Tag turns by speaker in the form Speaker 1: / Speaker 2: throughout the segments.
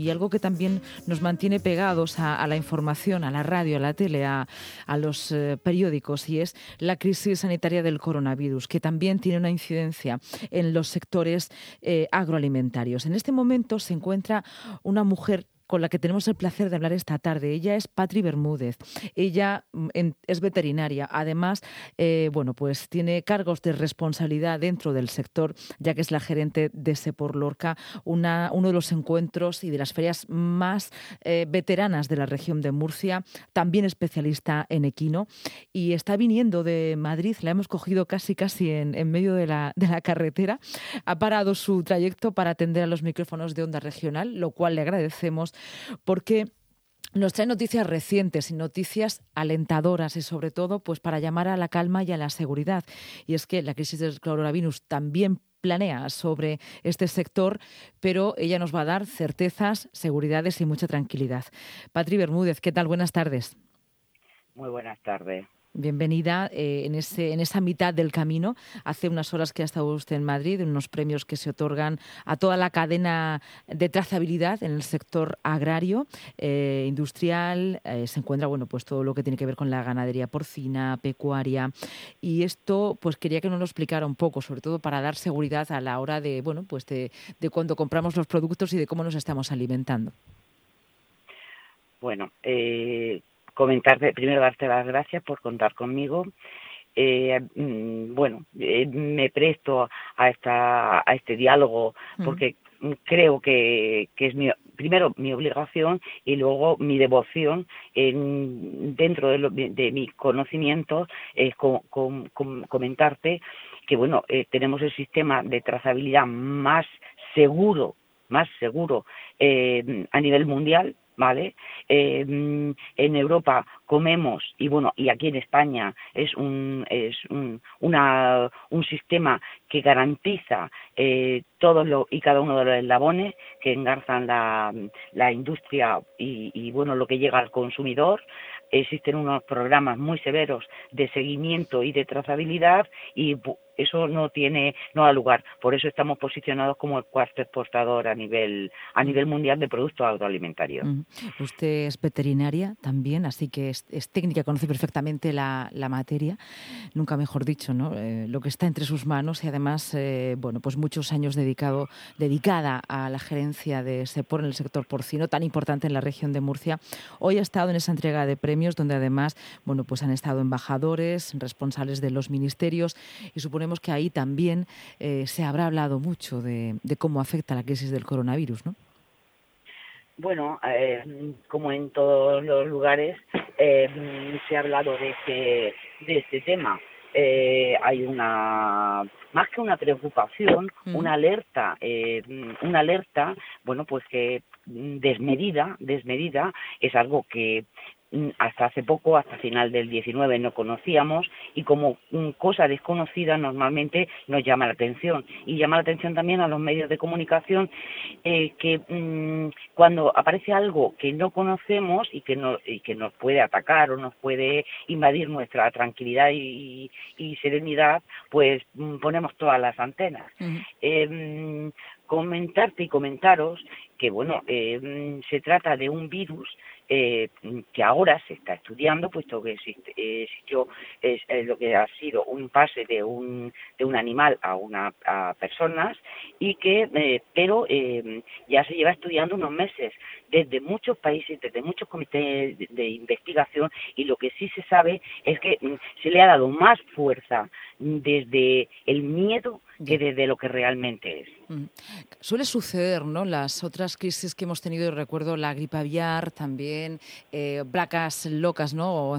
Speaker 1: Y algo que también nos mantiene pegados a, la información, a la radio, a la tele, a, los eh, periódicos, y es la crisis sanitaria del coronavirus, que también tiene una incidencia en los sectores eh, agroalimentarios. En este momento se encuentra una mujer con la que tenemos el placer de hablar esta tarde. Ella es Patri Bermúdez. Ella mm, es veterinaria. Además, eh, bueno, pues tiene cargos de responsabilidad dentro del sector, ya que es la gerente de Sepor Lorca, una, uno de los encuentros y de las ferias más eh, veteranas de la región de Murcia, también especialista en equino. Y está viniendo de Madrid, la hemos cogido casi casi en, en medio de la, de la carretera. Ha parado su trayecto para atender a los micrófonos de onda regional, lo cual le agradecemos porque nos trae noticias recientes y noticias alentadoras y sobre todo pues para llamar a la calma y a la seguridad. Y es que la crisis del coronavirus también planea sobre este sector, pero ella nos va a dar certezas, seguridades y mucha tranquilidad. Patri Bermúdez, ¿qué tal? Buenas tardes.
Speaker 2: Muy buenas tardes.
Speaker 1: Bienvenida eh, en, ese, en esa mitad del camino. Hace unas horas que ha estado usted en Madrid, unos premios que se otorgan a toda la cadena de trazabilidad en el sector agrario, eh, industrial. Eh, se encuentra bueno, pues todo lo que tiene que ver con la ganadería porcina, pecuaria. Y esto, pues quería que nos lo explicara un poco, sobre todo para dar seguridad a la hora de, bueno, pues de, de cuando compramos los productos y de cómo nos estamos alimentando.
Speaker 2: Bueno, comentarte, primero darte las gracias por contar conmigo. Eh, mm, bueno, eh, me presto a esta a este diálogo porque creo que, que es mi, primero mi obligación y luego mi devoción en, dentro de, lo, de mis conocimientos es comentarte que bueno eh, tenemos el sistema de trazabilidad más seguro más seguro eh, a nivel mundial ¿vale? Eh, en Europa comemos, y bueno, y aquí en España es un, es un, una, un sistema que garantiza eh, todos lo, y cada uno de los eslabones que engarzan la, la industria y, y, bueno, lo que llega al consumidor. Existen unos programas muy severos de seguimiento y de trazabilidad y eso no tiene no da lugar. Por eso estamos posicionados como el cuarto exportador a nivel a nivel mundial de productos agroalimentarios.
Speaker 1: Usted es veterinaria también así que es, técnica conoce perfectamente la, materia. Nunca mejor dicho no eh, lo que está entre sus manos y además eh, bueno pues muchos años dedicado dedicada a la gerencia de Sepor en el sector porcino tan importante en la región de Murcia. Hoy ha estado en esa entrega de premios donde además bueno pues han estado embajadores responsables de los ministerios y suponemos que ahí también eh, se habrá hablado mucho de, cómo afecta la crisis del coronavirus, ¿no?
Speaker 2: Bueno, eh, como en todos los lugares, eh, se ha hablado de este, de este tema. hay una más que una preocupación, mm. una alerta, una alerta, bueno, pues que desmedida, desmedida es algo que hasta hace poco, hasta final del 19 no conocíamos y como mm, cosa desconocida normalmente nos llama la atención y llama la atención también a los medios de comunicación eh, que mm, cuando aparece algo que no conocemos y que, no, y que nos puede atacar o nos puede invadir nuestra tranquilidad y, serenidad, pues ponemos todas las antenas. Em, comentarte y comentaros que bueno eh, se trata de un virus eh, que ahora se está estudiando, puesto que existe, existió es, lo que ha sido un pase de un, de un animal a una a personas y que eh, pero eh, ya se lleva estudiando unos meses desde muchos países, desde muchos comités de, investigación y lo que sí se sabe es que mm, se le ha dado más fuerza desde el miedo desde lo que realmente es. Mm.
Speaker 1: Suele suceder, ¿no? Las otras crisis que hemos tenido, recuerdo la gripe aviar, también eh, placas locas, ¿no? O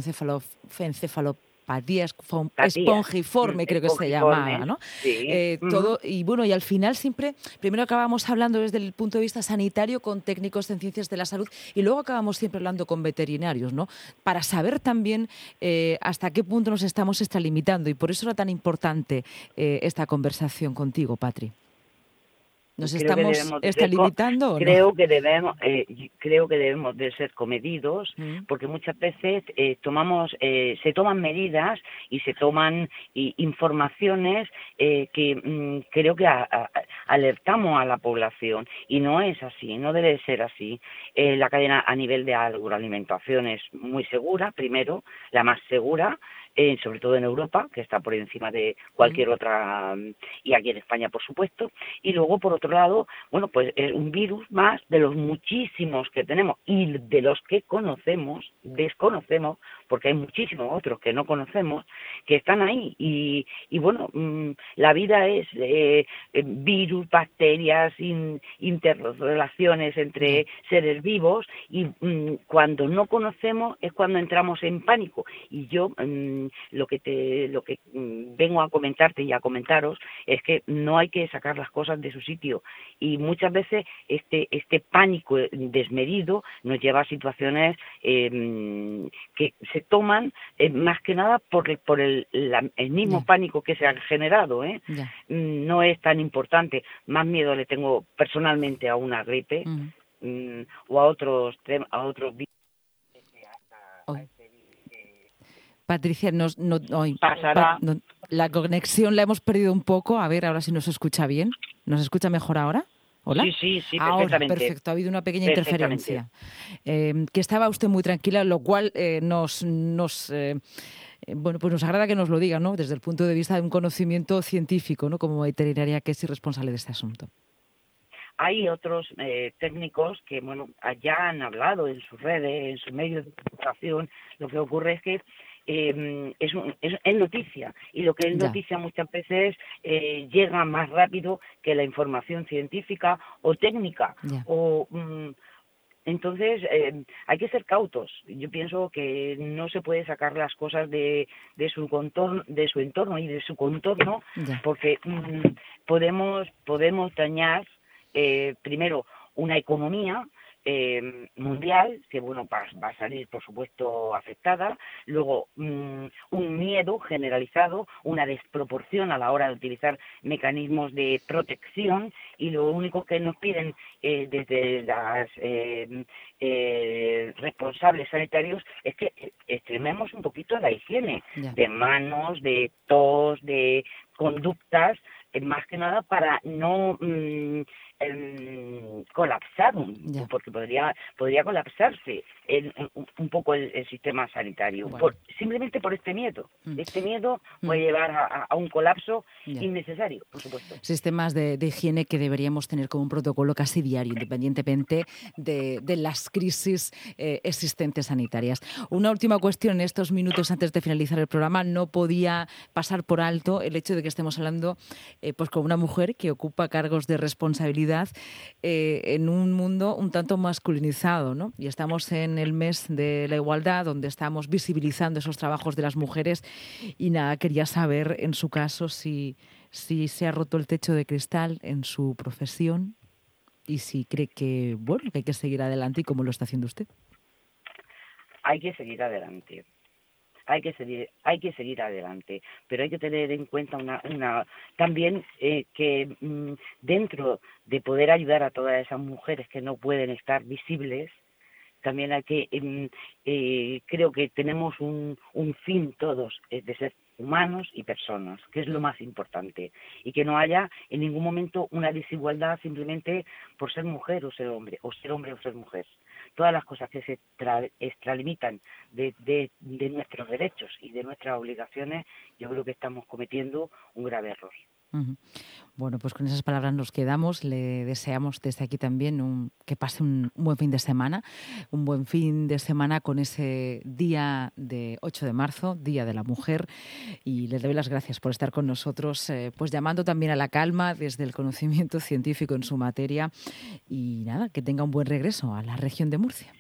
Speaker 1: encefalo, espongiforme, creo que se llamaba, ¿no? Eh, todo, y bueno, y al final siempre, primero acabamos hablando desde el punto de vista sanitario con técnicos en ciencias de la salud y luego acabamos siempre hablando con veterinarios, ¿no? Para saber también eh, hasta qué punto nos estamos extralimitando y por eso era tan importante eh, esta conversación contigo, Patri. ¿Nos estamos está limitando?
Speaker 2: creo que debemos, eh, creo que debemos de ser comedidos, mm. porque muchas veces eh, tomamos, eh, se toman medidas y se toman informaciones que mm, creo que alertamos a la población y no es así, no debe ser así. la cadena a nivel de agroalimentación es muy segura, primero, la más segura eh, sobre todo en Europa, que está por encima de cualquier otra, mm, y aquí en España, por supuesto. Y luego, por otro lado, bueno, pues es un virus más de los muchísimos que tenemos y de los que conocemos, desconocemos, porque hay muchísimos otros que no conocemos, que están ahí. Y, y bueno, mm, la vida es eh, eh, virus, bacterias, interrelaciones entre seres vivos, y mm, cuando no conocemos es cuando entramos en pánico. Y yo lo que te, lo que vengo a comentarte y a comentaros es que no hay que sacar las cosas de su sitio y muchas veces este este pánico desmedido nos lleva a situaciones em, que se toman eh, más que nada por por el, el mismo pánico que se ha generado ¿eh? Mm, no es tan importante más miedo le tengo personalmente a una gripe mm, o a otros a otros
Speaker 1: Patricia, nos, no, la conexión la hemos perdido un poco. A ver, ahora si nos escucha bien. ¿Nos escucha mejor ahora? ¿Hola?
Speaker 2: Sí, sí, sí,
Speaker 1: Ahora, perfecto, ha habido una pequeña interferencia. Eh, que estaba usted muy tranquila, lo cual eh, nos, nos eh, bueno, pues nos agrada que nos lo diga, ¿no? Desde el punto de vista de un conocimiento científico, ¿no? Como veterinaria que es irresponsable de este asunto.
Speaker 2: Hay otros técnicos que, bueno, ya han hablado en sus redes, en sus medios de comunicación. Lo que ocurre es que eh, es, es, noticia y lo que es noticia muchas veces eh, llega más rápido que la información científica o técnica o mm, entonces eh, hay que ser cautos. Yo pienso que no se puede sacar las cosas de, de su contorno de su entorno y de su contorno porque mm, podemos podemos dañar eh, primero una economía eh, mundial, que bueno, va, a salir por supuesto afectada, luego mm, un miedo generalizado, una desproporción a la hora de utilizar mecanismos de protección. Y lo único que nos piden eh, desde las eh, eh, responsables sanitarios es que extrememos un poquito la higiene de manos, de tos, de conductas, más que nada para no mm, em, colapsar, porque podría podría colapsarse un poco el, sistema sanitario, simplemente por este miedo. Mm. Este miedo mm. puede llevar a, un colapso innecesario, por supuesto.
Speaker 1: Sistemas de, higiene que deberíamos tener como un protocolo casi diario, independientemente de, las crisis eh, existentes sanitarias. Una última cuestión en estos minutos antes de finalizar el programa. No podía pasar por alto el hecho de que estemos hablando eh, pues con una mujer que ocupa cargos de responsabilidad eh, en un mundo un tanto masculinizado, ¿no? Y estamos en el mes de la igualdad, donde estamos visibilizando esos trabajos de las mujeres. Y nada, quería saber en su caso si, si se ha roto el techo de cristal en su profesión y si cree que, bueno, que hay que seguir adelante y cómo lo está haciendo usted.
Speaker 2: Hay que seguir adelante hay que seguir, hay que seguir adelante, pero hay que tener en cuenta una, una también eh, que mm, dentro de poder ayudar a todas esas mujeres que no pueden estar visibles, también hay que, em, eh, creo que tenemos un, un fin todos, es de ser humanos y personas, que es lo más importante, y que no haya en ningún momento una desigualdad simplemente por ser mujer o ser hombre, o ser hombre o ser mujer todas las cosas que se extralimitan de, de, de nuestros derechos y de nuestras obligaciones, yo creo que estamos cometiendo un grave error.
Speaker 1: Bueno, pues con esas palabras nos quedamos. Le deseamos desde aquí también un, que pase un, buen fin de semana, un buen fin de semana con ese día de 8 de marzo, Día de la Mujer. Y le doy las gracias por estar con nosotros, eh, pues llamando también a la calma desde el conocimiento científico en su materia. Y nada, que tenga un buen regreso a la región de Murcia.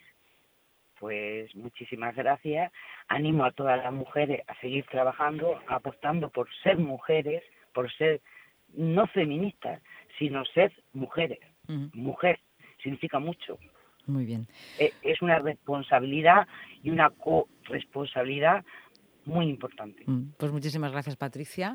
Speaker 2: Pues muchísimas gracias. Animo a todas las mujeres a seguir trabajando, apostando por ser mujeres por ser no feministas, sino ser mujeres. Mujer significa mucho.
Speaker 1: Muy bien.
Speaker 2: E, es una responsabilidad y una corresponsabilidad muy importante.
Speaker 1: Mm, pues muchísimas gracias, Patricia.